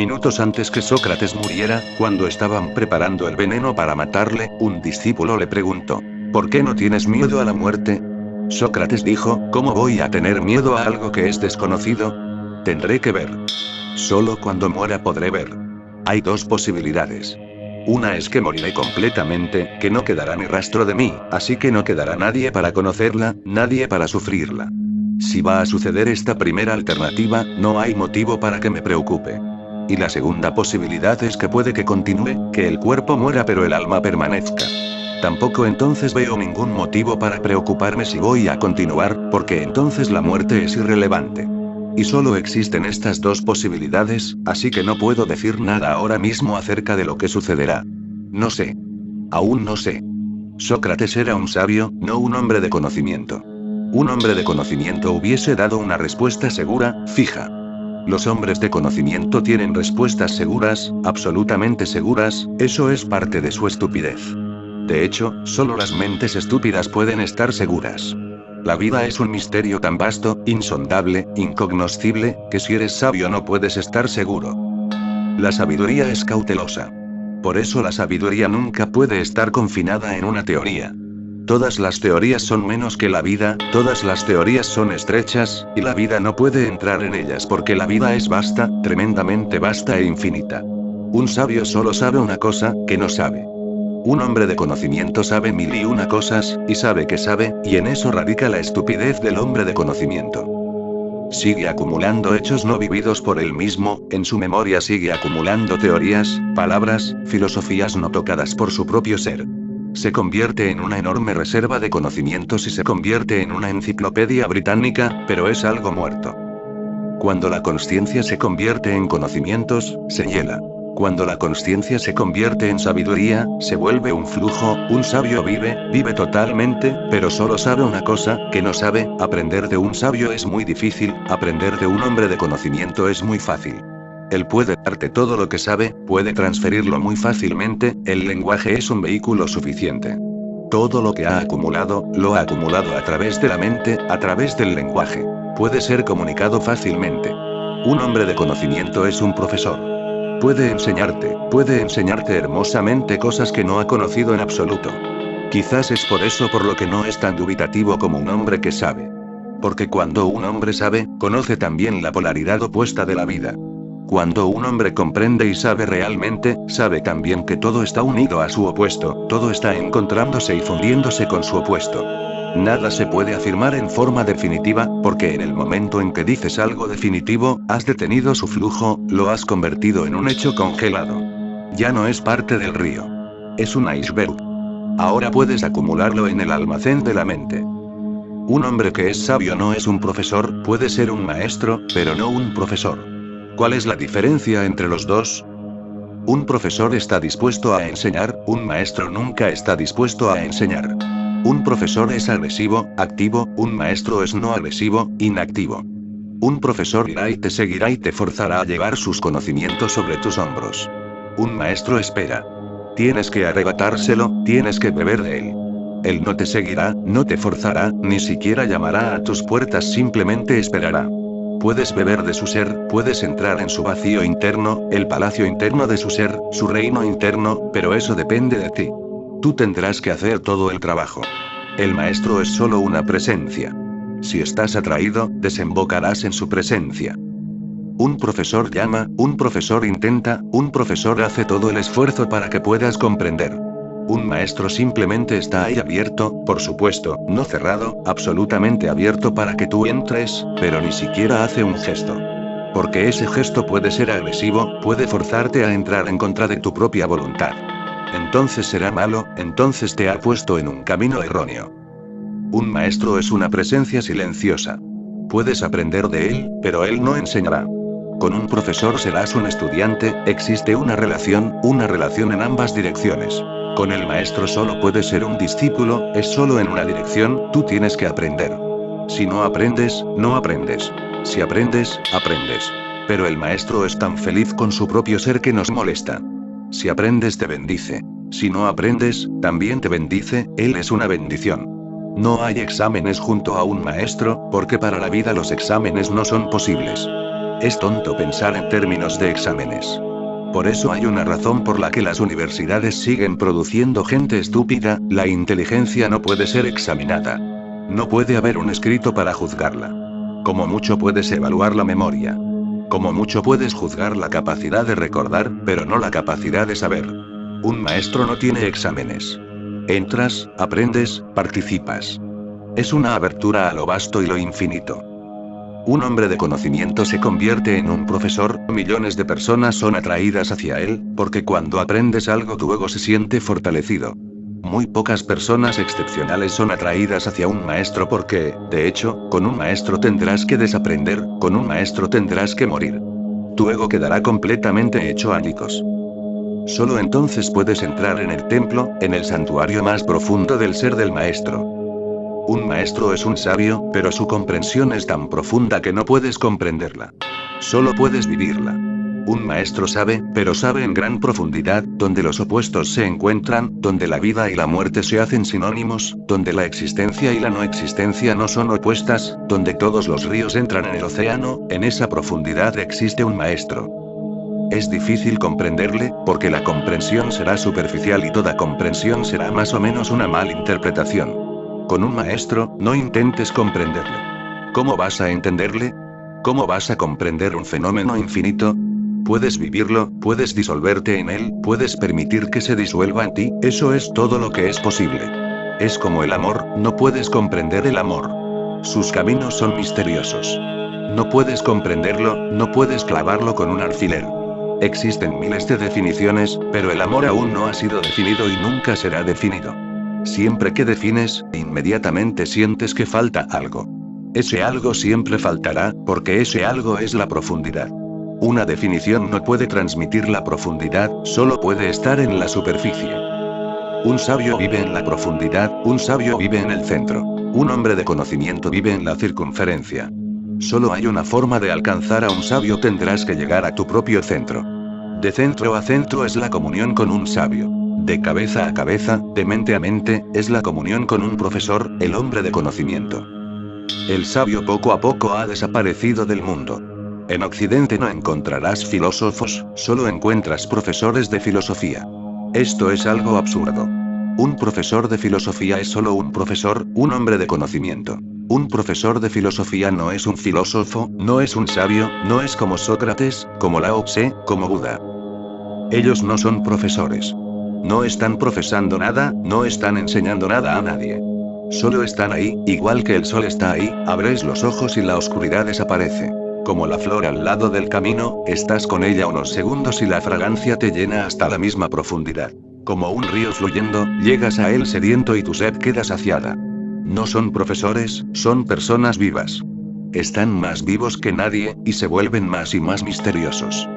Minutos antes que Sócrates muriera, cuando estaban preparando el veneno para matarle, un discípulo le preguntó, ¿por qué no tienes miedo a la muerte? Sócrates dijo, ¿cómo voy a tener miedo a algo que es desconocido? Tendré que ver. Solo cuando muera podré ver. Hay dos posibilidades. Una es que moriré completamente, que no quedará ni rastro de mí, así que no quedará nadie para conocerla, nadie para sufrirla. Si va a suceder esta primera alternativa, no hay motivo para que me preocupe. Y la segunda posibilidad es que puede que continúe, que el cuerpo muera pero el alma permanezca. Tampoco entonces veo ningún motivo para preocuparme si voy a continuar, porque entonces la muerte es irrelevante. Y solo existen estas dos posibilidades, así que no puedo decir nada ahora mismo acerca de lo que sucederá. No sé. Aún no sé. Sócrates era un sabio, no un hombre de conocimiento. Un hombre de conocimiento hubiese dado una respuesta segura, fija. Los hombres de conocimiento tienen respuestas seguras, absolutamente seguras, eso es parte de su estupidez. De hecho, solo las mentes estúpidas pueden estar seguras. La vida es un misterio tan vasto, insondable, incognoscible, que si eres sabio no puedes estar seguro. La sabiduría es cautelosa. Por eso la sabiduría nunca puede estar confinada en una teoría. Todas las teorías son menos que la vida, todas las teorías son estrechas, y la vida no puede entrar en ellas porque la vida es vasta, tremendamente vasta e infinita. Un sabio solo sabe una cosa, que no sabe. Un hombre de conocimiento sabe mil y una cosas, y sabe que sabe, y en eso radica la estupidez del hombre de conocimiento. Sigue acumulando hechos no vividos por él mismo, en su memoria sigue acumulando teorías, palabras, filosofías no tocadas por su propio ser. Se convierte en una enorme reserva de conocimientos y se convierte en una enciclopedia británica, pero es algo muerto. Cuando la conciencia se convierte en conocimientos, se hiela. Cuando la conciencia se convierte en sabiduría, se vuelve un flujo, un sabio vive, vive totalmente, pero solo sabe una cosa, que no sabe, aprender de un sabio es muy difícil, aprender de un hombre de conocimiento es muy fácil. Él puede darte todo lo que sabe, puede transferirlo muy fácilmente, el lenguaje es un vehículo suficiente. Todo lo que ha acumulado, lo ha acumulado a través de la mente, a través del lenguaje. Puede ser comunicado fácilmente. Un hombre de conocimiento es un profesor. Puede enseñarte, puede enseñarte hermosamente cosas que no ha conocido en absoluto. Quizás es por eso por lo que no es tan dubitativo como un hombre que sabe. Porque cuando un hombre sabe, conoce también la polaridad opuesta de la vida. Cuando un hombre comprende y sabe realmente, sabe también que todo está unido a su opuesto, todo está encontrándose y fundiéndose con su opuesto. Nada se puede afirmar en forma definitiva, porque en el momento en que dices algo definitivo, has detenido su flujo, lo has convertido en un hecho congelado. Ya no es parte del río. Es un iceberg. Ahora puedes acumularlo en el almacén de la mente. Un hombre que es sabio no es un profesor, puede ser un maestro, pero no un profesor. ¿Cuál es la diferencia entre los dos? Un profesor está dispuesto a enseñar, un maestro nunca está dispuesto a enseñar. Un profesor es agresivo, activo, un maestro es no agresivo, inactivo. Un profesor irá y te seguirá y te forzará a llevar sus conocimientos sobre tus hombros. Un maestro espera. Tienes que arrebatárselo, tienes que beber de él. Él no te seguirá, no te forzará, ni siquiera llamará a tus puertas, simplemente esperará. Puedes beber de su ser, puedes entrar en su vacío interno, el palacio interno de su ser, su reino interno, pero eso depende de ti. Tú tendrás que hacer todo el trabajo. El maestro es solo una presencia. Si estás atraído, desembocarás en su presencia. Un profesor llama, un profesor intenta, un profesor hace todo el esfuerzo para que puedas comprender. Un maestro simplemente está ahí abierto, por supuesto, no cerrado, absolutamente abierto para que tú entres, pero ni siquiera hace un gesto. Porque ese gesto puede ser agresivo, puede forzarte a entrar en contra de tu propia voluntad entonces será malo, entonces te ha puesto en un camino erróneo. Un maestro es una presencia silenciosa. Puedes aprender de él, pero él no enseñará. Con un profesor serás un estudiante, existe una relación, una relación en ambas direcciones. Con el maestro solo puedes ser un discípulo, es solo en una dirección, tú tienes que aprender. Si no aprendes, no aprendes. Si aprendes, aprendes. Pero el maestro es tan feliz con su propio ser que nos molesta. Si aprendes te bendice. Si no aprendes, también te bendice, Él es una bendición. No hay exámenes junto a un maestro, porque para la vida los exámenes no son posibles. Es tonto pensar en términos de exámenes. Por eso hay una razón por la que las universidades siguen produciendo gente estúpida, la inteligencia no puede ser examinada. No puede haber un escrito para juzgarla. Como mucho puedes evaluar la memoria. Como mucho puedes juzgar la capacidad de recordar, pero no la capacidad de saber. Un maestro no tiene exámenes. Entras, aprendes, participas. Es una abertura a lo vasto y lo infinito. Un hombre de conocimiento se convierte en un profesor, millones de personas son atraídas hacia él, porque cuando aprendes algo tu ego se siente fortalecido. Muy pocas personas excepcionales son atraídas hacia un maestro porque, de hecho, con un maestro tendrás que desaprender, con un maestro tendrás que morir. Tu ego quedará completamente hecho ánicos. Solo entonces puedes entrar en el templo, en el santuario más profundo del ser del maestro. Un maestro es un sabio, pero su comprensión es tan profunda que no puedes comprenderla. Solo puedes vivirla. Un maestro sabe, pero sabe en gran profundidad, donde los opuestos se encuentran, donde la vida y la muerte se hacen sinónimos, donde la existencia y la no existencia no son opuestas, donde todos los ríos entran en el océano, en esa profundidad existe un maestro. Es difícil comprenderle, porque la comprensión será superficial y toda comprensión será más o menos una mal interpretación. Con un maestro, no intentes comprenderle. ¿Cómo vas a entenderle? ¿Cómo vas a comprender un fenómeno infinito? Puedes vivirlo, puedes disolverte en él, puedes permitir que se disuelva en ti, eso es todo lo que es posible. Es como el amor, no puedes comprender el amor. Sus caminos son misteriosos. No puedes comprenderlo, no puedes clavarlo con un alfiler. Existen miles de definiciones, pero el amor aún no ha sido definido y nunca será definido. Siempre que defines, inmediatamente sientes que falta algo. Ese algo siempre faltará, porque ese algo es la profundidad. Una definición no puede transmitir la profundidad, solo puede estar en la superficie. Un sabio vive en la profundidad, un sabio vive en el centro. Un hombre de conocimiento vive en la circunferencia. Solo hay una forma de alcanzar a un sabio, tendrás que llegar a tu propio centro. De centro a centro es la comunión con un sabio. De cabeza a cabeza, de mente a mente, es la comunión con un profesor, el hombre de conocimiento. El sabio poco a poco ha desaparecido del mundo. En Occidente no encontrarás filósofos, solo encuentras profesores de filosofía. Esto es algo absurdo. Un profesor de filosofía es solo un profesor, un hombre de conocimiento. Un profesor de filosofía no es un filósofo, no es un sabio, no es como Sócrates, como Lao Tse, como Buda. Ellos no son profesores. No están profesando nada, no están enseñando nada a nadie. Solo están ahí, igual que el sol está ahí, abres los ojos y la oscuridad desaparece. Como la flor al lado del camino, estás con ella unos segundos y la fragancia te llena hasta la misma profundidad. Como un río fluyendo, llegas a él sediento y tu sed queda saciada. No son profesores, son personas vivas. Están más vivos que nadie, y se vuelven más y más misteriosos.